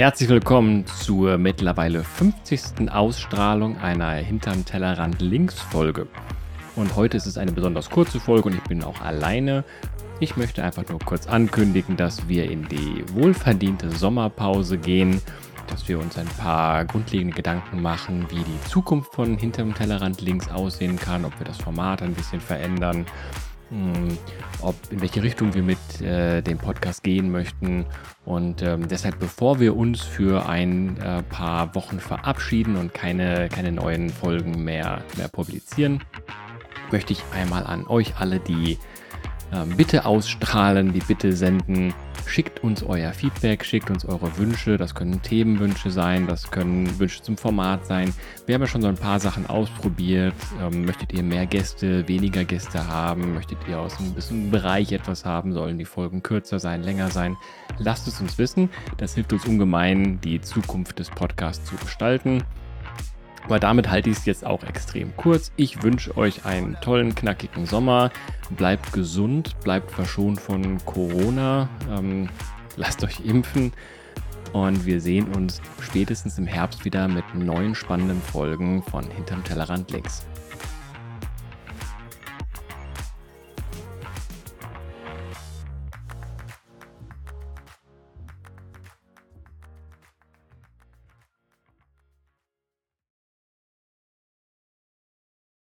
Herzlich willkommen zur mittlerweile 50. Ausstrahlung einer Hinterm Tellerrand Links Folge. Und heute ist es eine besonders kurze Folge und ich bin auch alleine. Ich möchte einfach nur kurz ankündigen, dass wir in die wohlverdiente Sommerpause gehen, dass wir uns ein paar grundlegende Gedanken machen, wie die Zukunft von Hinterm Tellerrand Links aussehen kann, ob wir das Format ein bisschen verändern hm, ob in welche Richtung wir mit äh, dem Podcast gehen möchten. Und ähm, deshalb, bevor wir uns für ein äh, paar Wochen verabschieden und keine, keine neuen Folgen mehr, mehr publizieren, möchte ich einmal an euch alle die ähm, Bitte ausstrahlen, die Bitte senden. Schickt uns euer Feedback, schickt uns eure Wünsche. Das können Themenwünsche sein, das können Wünsche zum Format sein. Wir haben ja schon so ein paar Sachen ausprobiert. Ähm, möchtet ihr mehr Gäste, weniger Gäste haben? Möchtet ihr aus einem bisschen Bereich etwas haben? Sollen die Folgen kürzer sein, länger sein? Lasst es uns wissen. Das hilft uns ungemein, die Zukunft des Podcasts zu gestalten. Aber damit halte ich es jetzt auch extrem kurz. Ich wünsche euch einen tollen, knackigen Sommer. Bleibt gesund, bleibt verschont von Corona. Ähm, lasst euch impfen. Und wir sehen uns spätestens im Herbst wieder mit neuen spannenden Folgen von Hinterm Tellerrand links.